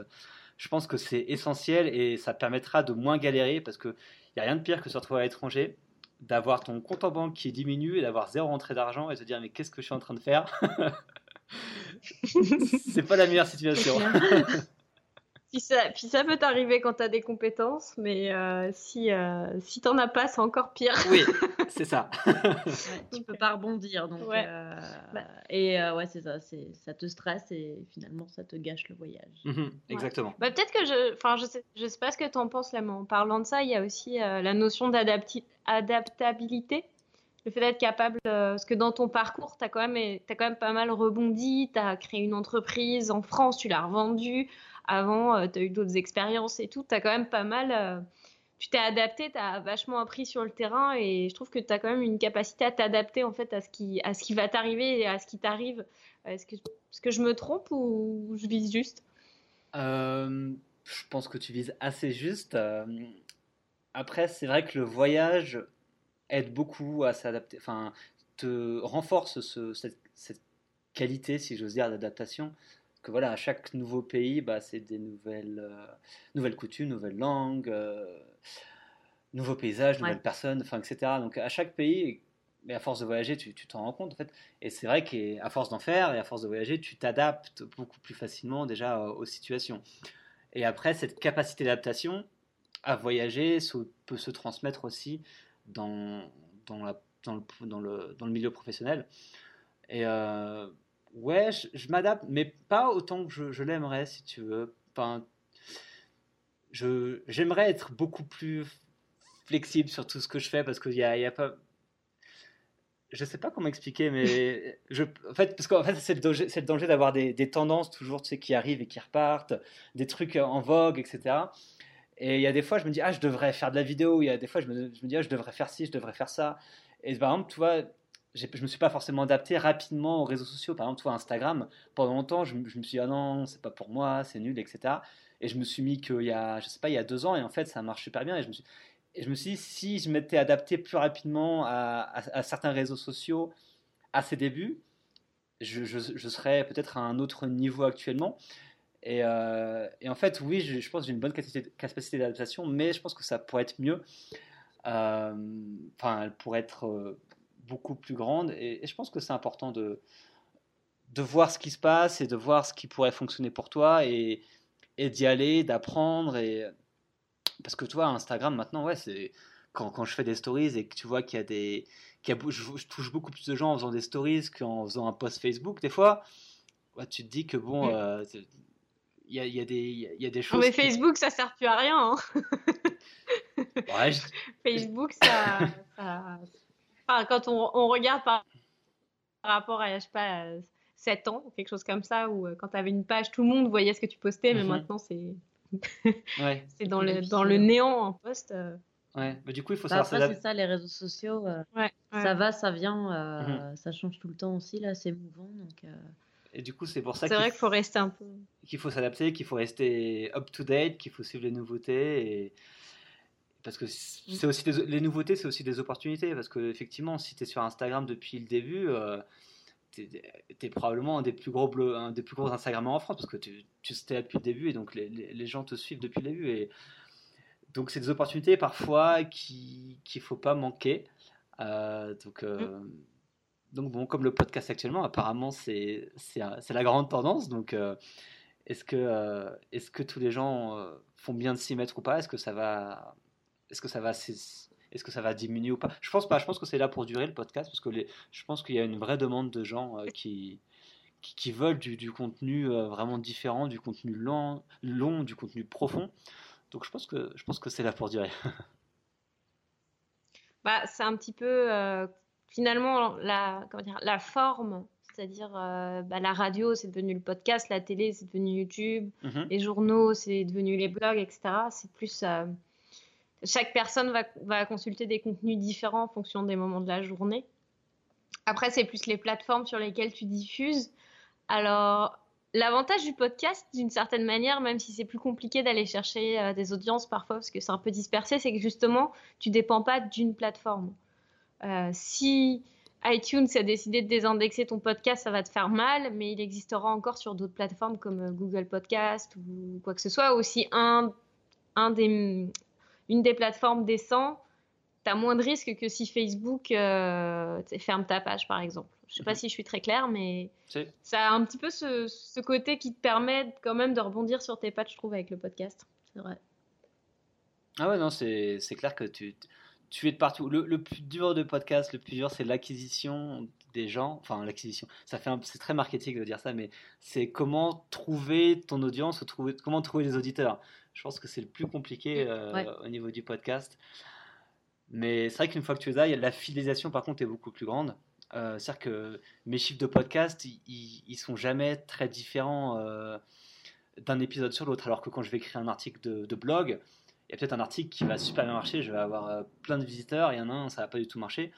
je pense que c'est essentiel et ça permettra de moins galérer parce que il n'y a rien de pire que se retrouver à l'étranger, d'avoir ton compte en banque qui diminue et d'avoir zéro rentrée d'argent et te dire mais qu'est-ce que je suis en train de faire? C'est pas la meilleure situation. Puis ça, puis ça peut t'arriver quand tu as des compétences, mais euh, si, euh, si tu n'en as pas, c'est encore pire. Oui, c'est ça. tu peux pas rebondir. Donc, euh, bah. et ouais, c'est ça. Ça te stresse et finalement, ça te gâche le voyage. Mhm, exactement. Bah, Peut-être que je. Enfin, je sais, je sais pas ce que tu en penses là, mais en parlant de ça, il y a aussi la notion d'adaptabilité le fait d'être capable, parce que dans ton parcours, tu as, quand même, as quand même pas mal rebondi, tu as créé une entreprise en France, tu l'as revendue, avant, euh, tu as eu d'autres expériences et tout. Tu as quand même pas mal. Euh, tu t'es adapté, tu as vachement appris sur le terrain et je trouve que tu as quand même une capacité à t'adapter en fait à ce qui, à ce qui va t'arriver et à ce qui t'arrive. Est-ce que, est que je me trompe ou je vise juste? Euh, Je pense que tu vises assez juste. Après, c'est vrai que le voyage aide beaucoup à s'adapter, enfin, te renforce ce, cette, cette, qualité, si j'ose dire, d'adaptation que voilà, à chaque nouveau pays, bah, c'est des nouvelles, euh, nouvelles coutumes, nouvelles langues, euh, nouveaux paysages, nouvelles personnes, enfin, etc. Donc à chaque pays, mais à force de voyager, tu t'en rends compte en fait. Et c'est vrai qu'à force d'en faire et à force de voyager, tu t'adaptes beaucoup plus facilement déjà euh, aux situations. Et après, cette capacité d'adaptation à voyager peut se transmettre aussi dans, dans, la, dans, le, dans, le, dans le milieu professionnel. Et Ouais, je, m'adapte, mais pas autant que je, l'aimerais, si tu veux. Enfin, je, j'aimerais être beaucoup plus flexible sur tout ce que je fais parce qu'il y a, y a pas. Je sais pas comment expliquer, mais je, en fait, parce qu'en fait, c'est le danger, c'est le danger d'avoir des, des, tendances toujours, tu sais, qui arrivent et qui repartent, des trucs en vogue, etc. Et il y a des fois, je me dis, ah, je devrais faire de la vidéo. Il y a des fois, je me, je me dis, ah, je devrais faire ci, je devrais faire ça. Et par exemple, tu vois, je me suis pas forcément adapté rapidement aux réseaux sociaux. Par exemple, toi, Instagram, pendant longtemps, je, me suis dit, ah non, c'est pas pour moi, c'est nul, etc. Et je me suis mis qu'il y a, je sais pas, il y a deux ans, et en fait, ça marche super bien. Et je me suis, et je me suis dit, si je m'étais adapté plus rapidement à, certains réseaux sociaux à ses débuts, je, je, serais peut-être à un autre niveau actuellement. Et, euh, et en fait, oui, je, pense que j'ai une bonne capacité, d'adaptation, mais je pense que ça pourrait être mieux. Euh, enfin, elle pourrait être euh, beaucoup plus grande. Et, je pense que c'est important de, de voir ce qui se passe et de voir ce qui pourrait fonctionner pour toi et, et d'y aller, d'apprendre. Et... Parce que toi, Instagram, maintenant, ouais, c'est quand, quand, je fais des stories et que tu vois qu'il y a des. Qu'il y a, je, touche beaucoup plus de gens en faisant des stories qu'en faisant un post Facebook, des fois. Ouais, tu te dis que bon. Euh, il y, a, y, a des, il y a des choses. Mais Facebook, ça sert plus à rien. Hein. ouais, Facebook, ça, ça, quand on, regarde par, rapport à, je sais pas, 7 ans, quelque chose comme ça, où euh, quand tu avais une page, tout le monde voyait ce que tu postais, mais mhm. maintenant, c'est c'est dans, le, dans le néant en poste. Euh. Ouais, mais du coup, il faut bah, savoir Après, c'est ça, les réseaux sociaux. Euh, ça va, ça vient, mhm. ça change tout le temps aussi, là, c'est mouvant. Donc, Et du coup, c'est pour ça C'est vrai qu'il faut rester un peu. Qu'il faut s'adapter, qu'il faut rester up to date, qu'il faut suivre les nouveautés. Et parce que mmh. c'est aussi les nouveautés, c'est aussi des opportunités. Parce que effectivement, si tu es sur Instagram depuis le début, euh, tu es, probablement un des plus gros un des plus gros Instagrammeurs en France parce que tu, tu là depuis le début et donc les, les, gens te suivent depuis le début. Et donc c'est des opportunités parfois qu'il ne faut pas manquer. Euh, donc euh, mmh. donc bon, comme le podcast actuellement, apparemment c'est la grande tendance. Donc est-ce que est-ce que tous les gens font bien de s'y mettre ou pas? Est-ce que ça va est-ce que ça va est-ce que ça va diminuer ou pas? Je pense pas. Je pense que c'est là pour durer le podcast parce que les, je pense qu'il y a une vraie demande de gens euh, qui, qui, veulent du, contenu euh, vraiment différent, du contenu long, long, du contenu profond. Donc je pense que je pense que c'est là pour durer. bah, c'est un petit peu euh, finalement la comment dire, la forme. C'est-à-dire, bah, la radio, c'est devenu le podcast, la télé, c'est devenu YouTube, mm-hmm. les journaux, c'est devenu les blogs, etc. C'est plus chaque personne va, consulter des contenus différents en fonction des moments de la journée. Après, c'est plus les plateformes sur lesquelles tu diffuses. Alors, l'avantage du podcast, d'une certaine manière, même si c'est plus compliqué d'aller chercher euh, des audiences parfois parce que c'est un peu dispersé, c'est que justement, tu dépends pas d'une plateforme. Euh, si iTunes a décidé de désindexer ton podcast, ça va te faire mal, mais il existera encore sur d'autres plateformes comme euh, Google Podcast ou quoi que ce soit. Aussi, un, un des, une des plateformes descend, tu as moins de risques que si Facebook euh, ferme ta page, par exemple. Je sais pas mhm. si je suis très claire, mais ça a un petit peu ce, côté qui te permet quand même de rebondir sur tes pages, je trouve, avec le podcast. C'est vrai. Ah ouais, non, c'est clair que tu, tu es de partout. Le, plus dur de podcast, le plus dur, c'est l'acquisition des gens. Enfin, l'acquisition. Ça fait c'est très marketing de dire ça, mais c'est comment trouver ton audience, trouver, comment trouver les auditeurs. Je pense que c'est le plus compliqué euh, au niveau du podcast. Mais c'est vrai qu'une fois que tu es là, la fidélisation par contre est beaucoup plus grande. Euh, C'est-à-dire que mes chiffres de podcast, ils, ils sont jamais très différents euh, d'un épisode sur l'autre. Alors que quand je vais écrire un article de, blog, y peut-être un article qui va super bien marcher, je vais avoir euh, plein de visiteurs, il y en a un, ça va pas du tout marcher.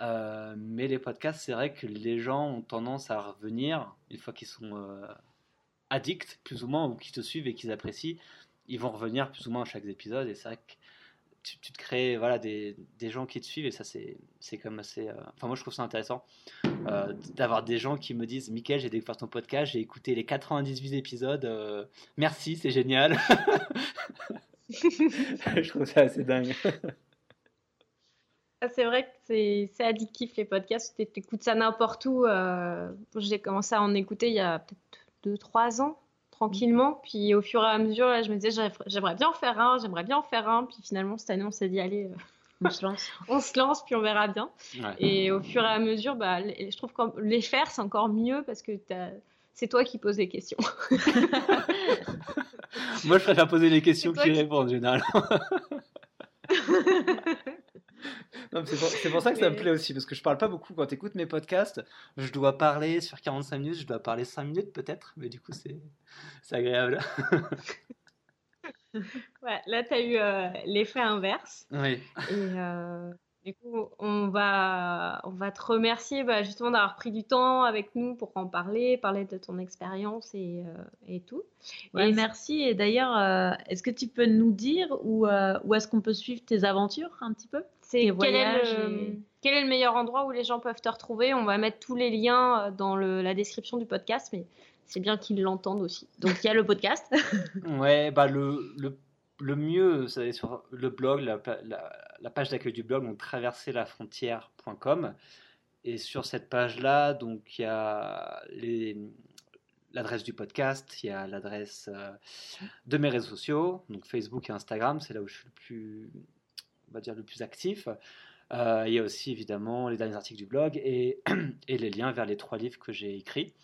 mais les podcasts, c'est vrai que les gens ont tendance à revenir une fois qu'ils sont addicts, plus ou moins, ou qu'ils te suivent et qu'ils apprécient ils vont revenir plus ou moins à chaque épisode et c'est vrai que tu, te crées voilà, des, des, gens qui te suivent et ça c'est, comme assez... Euh, enfin moi je trouve ça intéressant euh, d'avoir des gens qui me disent Mickaël j'ai découvert ton podcast, j'ai écouté les 98 épisodes, euh, merci c'est génial. je trouve ça assez dingue. Ah, c'est vrai que c'est, c'est addictif les podcasts, tu écoutes ça n'importe où. j'ai commencé à en écouter il y a peut-être 2-3 ans tranquillement. Puis au fur et à mesure, là, je me disais, j'aimerais bien en faire un, j'aimerais bien en faire un. Puis finalement, cette année, on s'est dit, allez, euh, on se lance. on se lance, puis on verra bien. Et au fur et à mesure, bah, je trouve que les faire, c'est encore mieux parce que c'est toi qui poses les questions. Moi, je préfère poser les questions que tu réponds en général. c'est pour, ça que ça me plaît aussi, parce que je parle pas beaucoup. Quand tu écoutes mes podcasts, je dois parler sur 45 minutes, je dois parler 5 minutes peut-être, mais du coup, c'est agréable. ouais, là, tu as eu euh, l'effet inverse. Oui. Et, euh, Du coup, on va, on va te remercier bah, justement d'avoir pris du temps avec nous pour en parler, parler de ton expérience et, euh, et, tout. et merci. Et d'ailleurs, euh, est-ce que tu peux nous dire où, euh, où est-ce qu'on peut suivre tes aventures un petit peu C'est quel, est le, quel est le meilleur endroit où les gens peuvent te retrouver? On va mettre tous les liens dans le, la description du podcast, mais c'est bien qu'ils l'entendent aussi. Donc il y a le podcast. ouais, bah le, le le mieux, c'est sur le blog, la, page d'accueil du blog, donc traverserlafrontière.com. Et sur cette page-là, donc il y a l'adresse du podcast, il y a l'adresse euh, de mes réseaux sociaux, donc Facebook et Instagram, c'est là où je suis le plus, on va dire, le plus actif. Euh, il y a aussi évidemment les derniers articles du blog et, et, les liens vers les trois livres que j'ai écrits.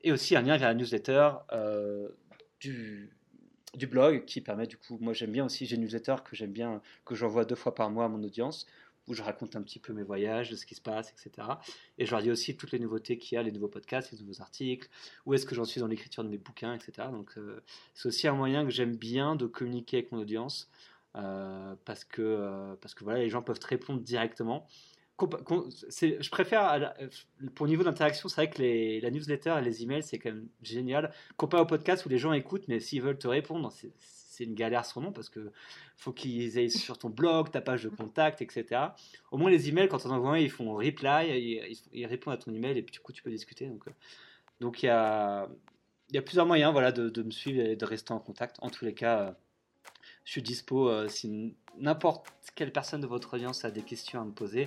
Et aussi un lien vers la newsletter euh, du, du blog qui permet du coup, moi j'aime bien aussi, j'ai une newsletter que j'aime bien, que j'envoie deux fois par mois à mon audience, où je raconte un petit peu mes voyages, ce qui se passe, etc. Et je leur dis aussi toutes les nouveautés qu'il y a, les nouveaux podcasts, les nouveaux articles, où est-ce que j'en suis dans l'écriture de mes bouquins, etc. Donc euh, c'est aussi un moyen que j'aime bien de communiquer avec mon audience, euh, parce, que, euh, parce que voilà, les gens peuvent te répondre directement je préfère, pour niveau d'interaction, c'est vrai que les, la newsletter et les emails, c'est quand même génial. Comparé au podcast où les gens écoutent, mais s'ils veulent te répondre, c'est une galère son nom parce que faut qu'ils aillent sur ton blog, ta page de contact, etc. Au moins, les emails, quand on envoie un, ils font reply, ils, répondent à ton email et puis du coup, tu peux discuter. Donc, euh, donc il y a, y a plusieurs moyens voilà, de, de, me suivre et de rester en contact. En tous les cas, euh, je suis dispo euh, si n'importe quelle personne de votre audience a des questions à me poser.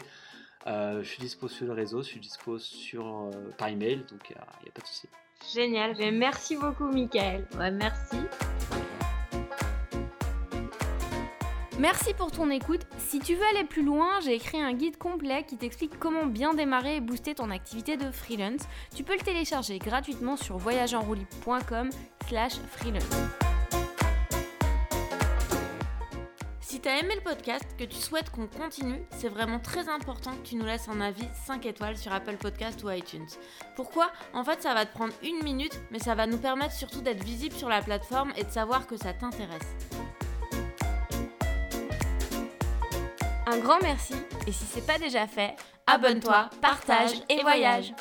Euh, je suis dispo sur le réseau, je suis dispo sur, euh, par email, donc il n'y a, pas de souci. Génial, Mais merci beaucoup Michael. Ouais, merci. Merci pour ton écoute. Si tu veux aller plus loin, j'ai écrit un guide complet qui t'explique comment bien démarrer et booster ton activité de freelance. Tu peux le télécharger gratuitement sur voyageenrouli.com slash freelance. Tu as aimé le podcast, que tu souhaites qu'on continue, c'est vraiment très important que tu nous laisses un avis 5 étoiles sur Apple Podcast ou iTunes. Pourquoi? En fait, ça va te prendre une minute, mais ça va nous permettre surtout d'être visible sur la plateforme et de savoir que ça t'intéresse. Un grand merci, et si c'est pas déjà fait, abonne-toi, partage et voyage.